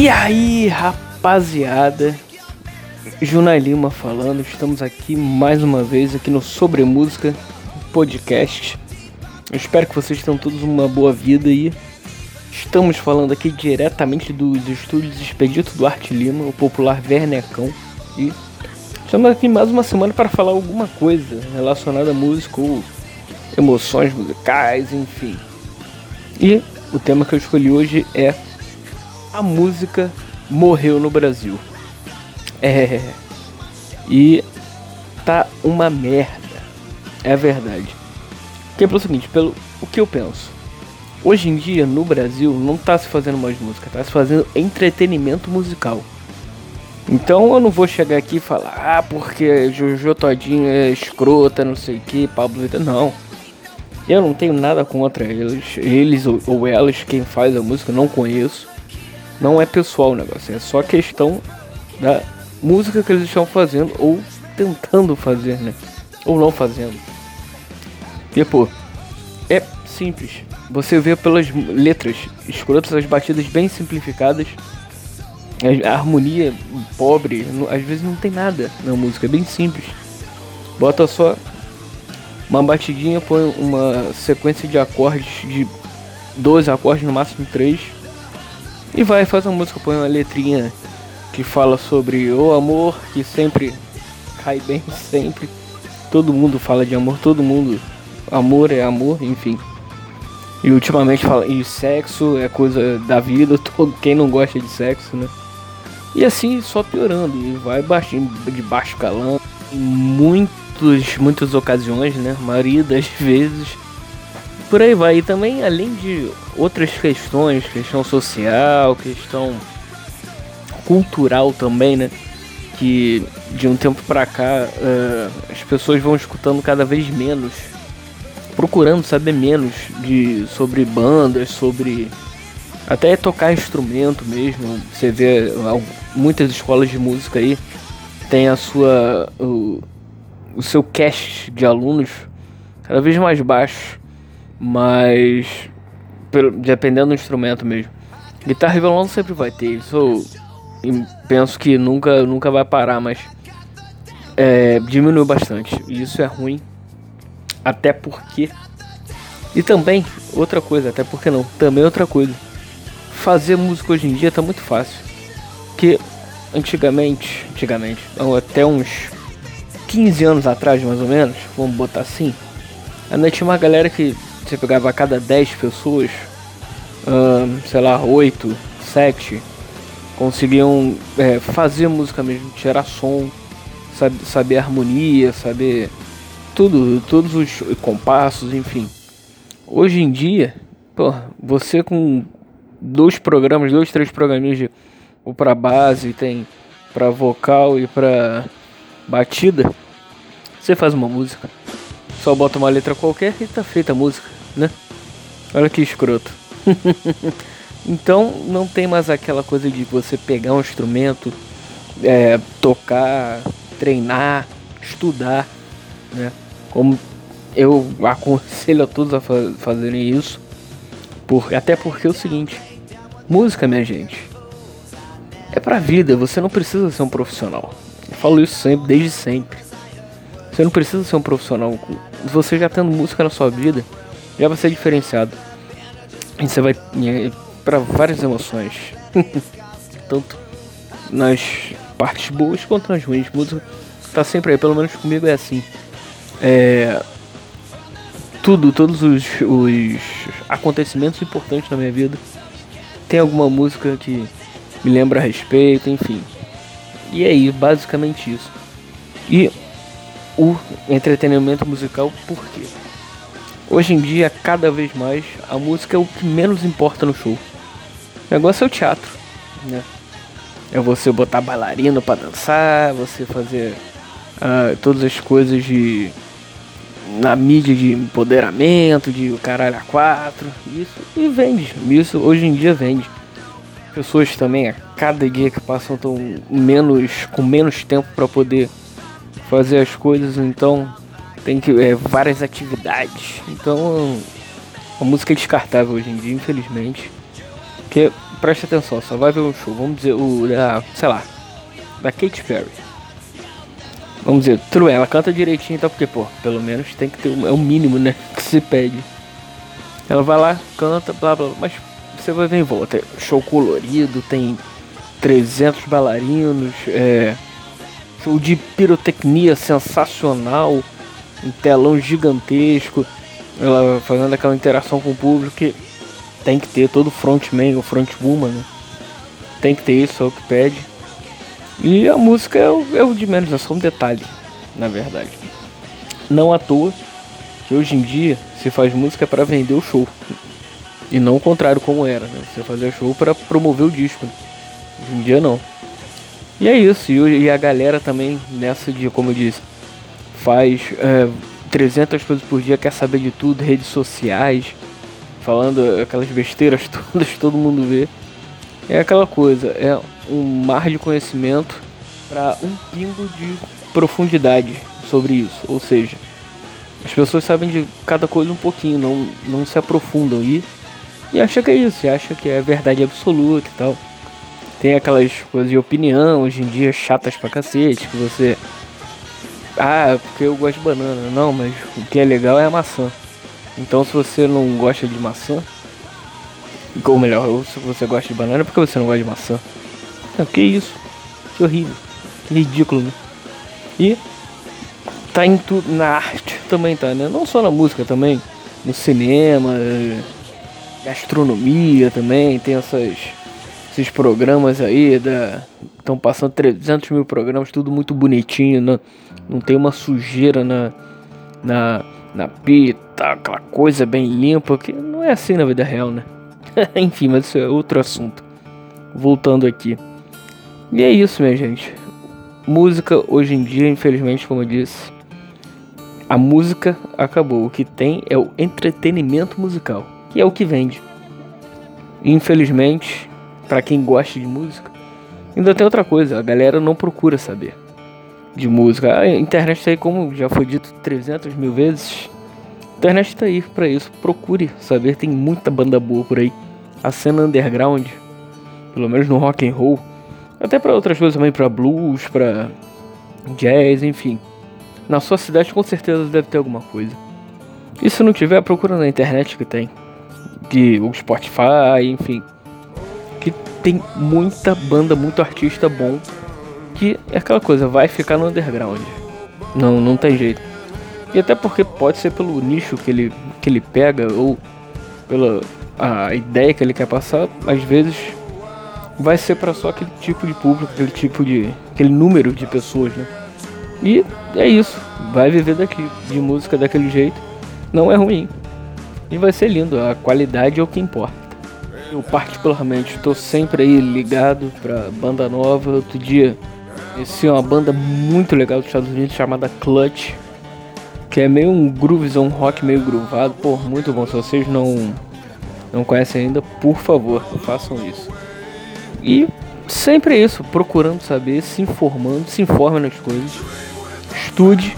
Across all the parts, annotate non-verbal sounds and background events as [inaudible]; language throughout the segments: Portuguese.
E aí, rapaziada? Junai Lima falando, estamos aqui mais uma vez aqui no Sobre Música Podcast. Eu espero que vocês tenham todos uma boa vida aí. Estamos falando aqui diretamente dos estúdios Expedito Duarte Lima, o popular Vernecão. E estamos aqui mais uma semana para falar alguma coisa relacionada a música ou emoções musicais, enfim. E o tema que eu escolhi hoje é a música morreu no Brasil. É. E tá uma merda. É verdade. Que é pelo seguinte, pelo o que eu penso. Hoje em dia no Brasil não tá se fazendo mais música, tá se fazendo entretenimento musical. Então eu não vou chegar aqui e falar, ah, porque Jojo Todinho é escrota, não sei o que, Pablo. Não. Eu não tenho nada contra eles, eles ou, ou elas, quem faz a música, não conheço. Não é pessoal o negócio, é só questão da música que eles estão fazendo ou tentando fazer, né? Ou não fazendo. E pô, é simples. Você vê pelas letras escrotas, as batidas bem simplificadas. A harmonia pobre, às vezes não tem nada na música, é bem simples. Bota só uma batidinha, põe uma sequência de acordes de 12 acordes, no máximo 3 e vai, faz uma música, põe uma letrinha que fala sobre o amor, que sempre cai bem, [laughs] sempre. Todo mundo fala de amor, todo mundo. Amor é amor, enfim. E ultimamente fala, e sexo é coisa da vida, [laughs] todo, quem não gosta de sexo, né? E assim só piorando, e vai baixinho, de baixo calão. Em muitos, muitas ocasiões, né? A maioria das [laughs] vezes por aí vai. E também, além de outras questões, questão social, questão cultural também, né? Que de um tempo pra cá uh, as pessoas vão escutando cada vez menos, procurando saber menos de sobre bandas, sobre até tocar instrumento mesmo. Você vê muitas escolas de música aí tem a sua o, o seu cast de alunos cada vez mais baixo mas pelo, dependendo do instrumento mesmo. Guitarra e violão sempre vai ter, isso penso que nunca, nunca vai parar, mas é, diminuiu bastante. E isso é ruim, até porque. E também, outra coisa, até porque não, também outra coisa. Fazer música hoje em dia tá muito fácil. Que antigamente, antigamente, até uns 15 anos atrás mais ou menos, vamos botar assim, ainda tinha uma galera que você pegava a cada 10 pessoas, sei lá, 8, 7, conseguiam é, fazer música mesmo, tirar som, sabe, saber harmonia, saber tudo, todos os compassos, enfim. Hoje em dia, pô, você com dois programas, dois, três programinhas de ou para base, tem para vocal e para batida, você faz uma música. Só bota uma letra qualquer e tá feita a música, né? Olha que escroto. [laughs] então não tem mais aquela coisa de você pegar um instrumento, é, tocar, treinar, estudar, né? Como eu aconselho a todos a fa fazerem isso. Por, até porque é o seguinte, música, minha gente, é pra vida, você não precisa ser um profissional. Eu falo isso sempre, desde sempre. Você não precisa ser um profissional. Você já tendo música na sua vida, já vai ser diferenciado. E você vai para várias emoções. [laughs] Tanto nas partes boas quanto nas ruins. Música tá sempre aí, pelo menos comigo é assim. É, tudo, todos os, os acontecimentos importantes na minha vida tem alguma música que me lembra a respeito, enfim. E é aí, basicamente isso. E o entretenimento musical, por quê? Hoje em dia, cada vez mais, a música é o que menos importa no show. O negócio é o teatro, né? É você botar bailarino para dançar, você fazer uh, todas as coisas de na mídia de empoderamento, de caralho a quatro, isso e vende. Isso hoje em dia vende. Pessoas também a cada dia que passam estão menos com menos tempo para poder fazer as coisas, então tem que é, várias atividades. Então a música é descartável hoje em dia, infelizmente. Porque preste atenção, só vai ver um show, vamos dizer, o da, sei lá, da Katy Perry. Vamos dizer, tudo ela canta direitinho e tal, porque, pô, pelo menos tem que ter, é o mínimo, né, que se pede. Ela vai lá, canta, blá blá, mas você vai ver em volta, show colorido, tem 300 bailarinos, é, show de pirotecnia sensacional, um telão gigantesco, ela fazendo aquela interação com o público que tem que ter todo frontman ou frontwoman, né? Tem que ter isso, é o que pede. E a música é o, é o de menos, é só um detalhe, na verdade. Não à toa que hoje em dia se faz música para vender o show. E não o contrário como era, né? Você fazia show para promover o disco. Hoje em dia não. E é isso, e a galera também nessa de, como eu disse, faz é, 300 coisas por dia, quer saber de tudo, redes sociais, falando aquelas besteiras [laughs] todas todo mundo vê. É aquela coisa, é um mar de conhecimento para um pingo de profundidade sobre isso. Ou seja, as pessoas sabem de cada coisa um pouquinho, não, não se aprofundam e, e acha que é isso, acha que é verdade absoluta e tal. Tem aquelas coisas de opinião hoje em dia chatas pra cacete, que você. Ah, porque eu gosto de banana. Não, mas o que é legal é a maçã. Então se você não gosta de maçã, ou melhor, ou se você gosta de banana, é porque você não gosta de maçã. Não, que isso? Que horrível. Que ridículo, né? E tá em tudo, na arte também tá, né? Não só na música também, no cinema, gastronomia também, tem essas esses programas aí da estão passando 300 mil programas, tudo muito bonitinho, não, não tem uma sujeira na na na pita, aquela coisa bem limpa, que não é assim na vida real, né? [laughs] Enfim, mas isso é outro assunto. Voltando aqui. E é isso, minha gente. Música hoje em dia, infelizmente, como eu disse, a música acabou. O que tem é o entretenimento musical, que é o que vende. Infelizmente, para quem gosta de música. Ainda tem outra coisa, a galera não procura saber de música. A internet tá aí, como já foi dito 300 mil vezes. A internet tá aí para isso. Procure saber, tem muita banda boa por aí. A cena underground, pelo menos no rock and roll, até para outras coisas também, para blues, para jazz, enfim. Na sua cidade com certeza deve ter alguma coisa. E se não tiver, procura na internet que tem. De o Spotify, enfim tem muita banda, muito artista bom que é aquela coisa, vai ficar no underground. Não, não tem jeito. E até porque pode ser pelo nicho que ele, que ele pega ou pela a ideia que ele quer passar, às vezes vai ser para só aquele tipo de público, aquele tipo de aquele número de pessoas, né? E é isso, vai viver daqui de música daquele jeito, não é ruim. E vai ser lindo, a qualidade é o que importa. Eu particularmente estou sempre aí ligado pra banda nova. Outro dia esse é uma banda muito legal dos Estados Unidos chamada Clutch. Que é meio um groovezão rock meio groovado. Pô, muito bom. Se vocês não, não conhecem ainda, por favor, façam isso. E sempre é isso, procurando saber, se informando, se informe nas coisas. Estude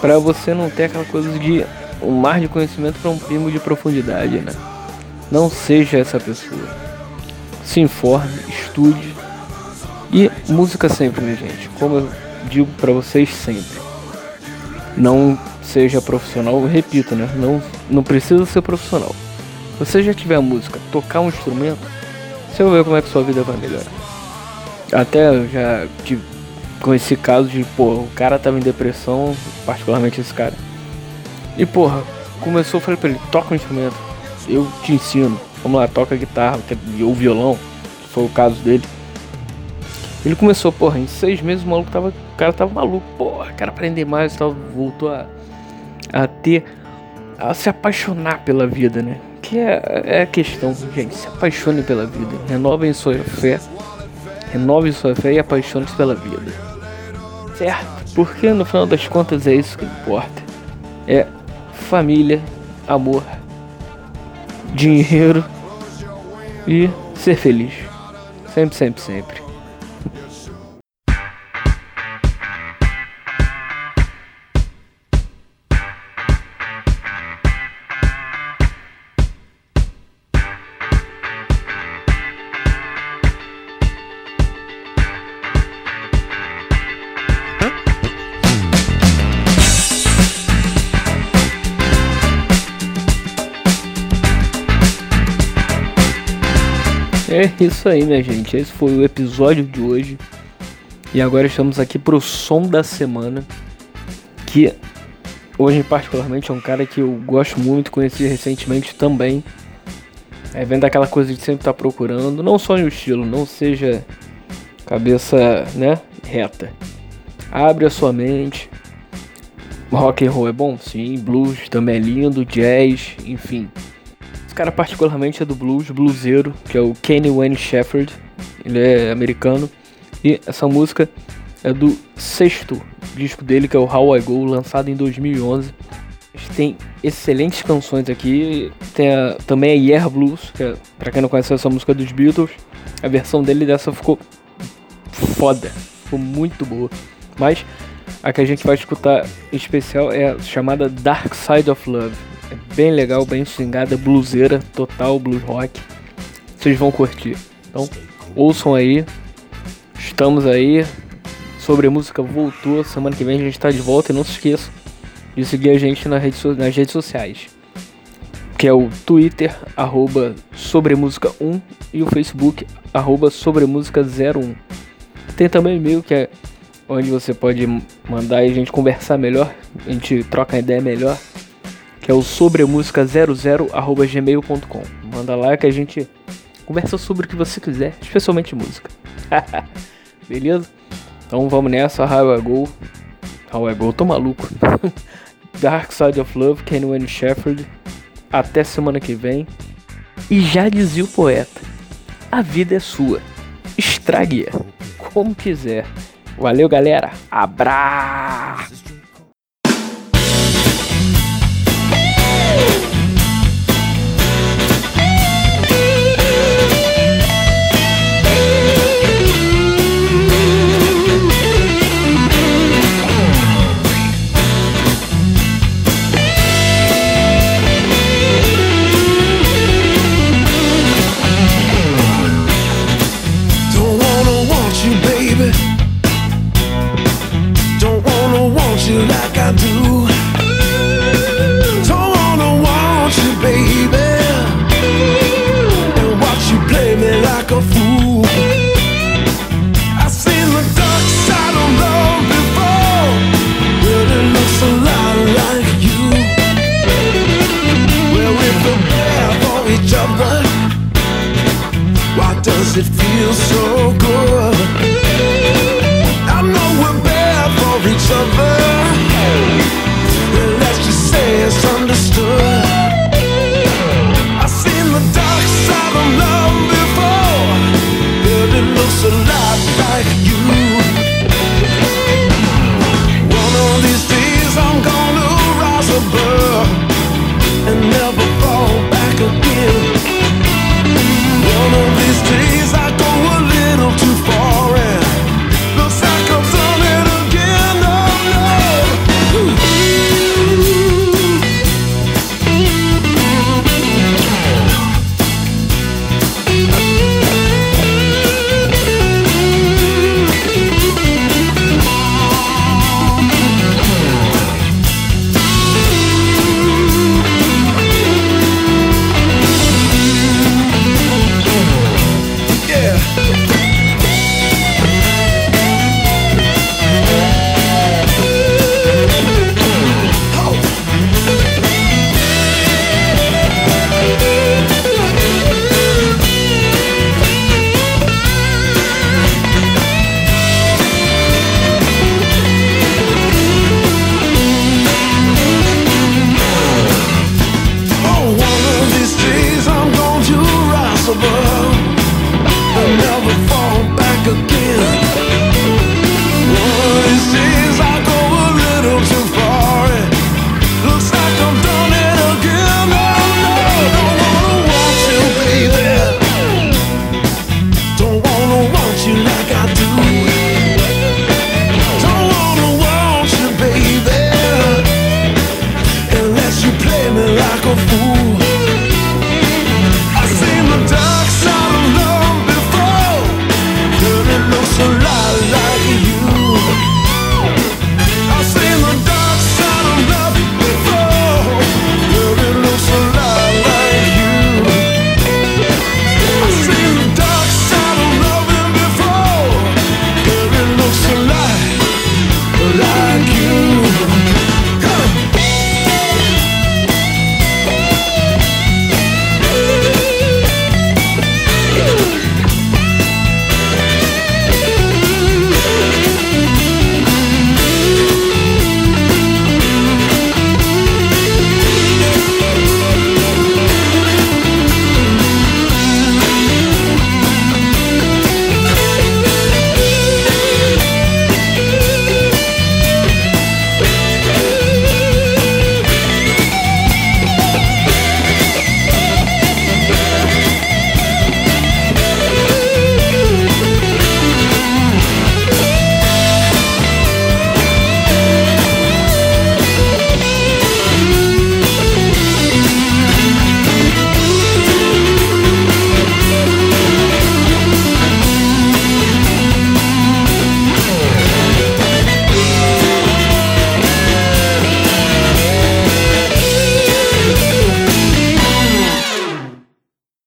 para você não ter aquela coisa de um mar de conhecimento para um primo de profundidade, né? Não seja essa pessoa. Se informe, estude. E música sempre, minha gente. Como eu digo para vocês sempre. Não seja profissional, repito, né? Não, não precisa ser profissional. Você já tiver música, tocar um instrumento, você vai ver como é que sua vida vai melhorar. Até eu já tive, conheci casos de, pô, o cara tava em depressão, particularmente esse cara. E porra, começou, falei pra ele, toca um instrumento eu te ensino. Vamos lá, toca guitarra ou violão, que foi o caso dele. Ele começou, porra, em seis meses o maluco tava. O cara tava maluco, porra, quero aprender mais e tal. Voltou a, a ter. a se apaixonar pela vida, né? Que é, é a questão, gente. Se apaixone pela vida. Renovem sua fé. Renove sua fé e apaixone-se pela vida. Certo? Porque no final das contas é isso que importa. É família, amor dinheiro e ser feliz. Sempre, sempre, sempre. É isso aí, minha gente. Esse foi o episódio de hoje. E agora estamos aqui pro som da semana. Que hoje, particularmente, é um cara que eu gosto muito, conheci recentemente também. É vendo aquela coisa de sempre estar tá procurando, não só no estilo, não seja cabeça, né, reta. Abre a sua mente. Rock and roll é bom? Sim, blues também é lindo, jazz, enfim. Cara particularmente é do blues, bluseiro, que é o Kenny Wayne Shepherd. Ele é americano. E essa música é do sexto disco dele, que é o How I Go, lançado em 2011. Tem excelentes canções aqui. Tem a, também a Yeah Blues, que é, pra quem não conhece essa música dos Beatles. A versão dele dessa ficou foda, ficou muito boa. Mas a que a gente vai escutar em especial é a chamada Dark Side of Love. Bem legal, bem swingada, bluseira, total blues rock. Vocês vão curtir. Então, ouçam aí. Estamos aí. Sobre música voltou. Semana que vem a gente está de volta. E não se esqueça de seguir a gente nas redes, nas redes sociais. Que é o Twitter, arroba Sobremusica1 e o Facebook, arroba Sobremusica01. Tem também e-mail que é onde você pode mandar e a gente conversar melhor, a gente troca ideia melhor, que é o sobremusica00@gmail.com. Manda lá que a gente conversa sobre o que você quiser, especialmente música. [laughs] Beleza? Então vamos nessa, How I Go. How I Go, tô maluco. [laughs] Dark Side of Love, Ken Wayne Shepherd. Até semana que vem. E já dizia o poeta: a vida é sua. Estrague-a como quiser. Valeu, galera. Abraço! like a fool. I've seen the dark side of love before, but it looks a lot like you. Well, we prepare for each other. Why does it feel so good? confuso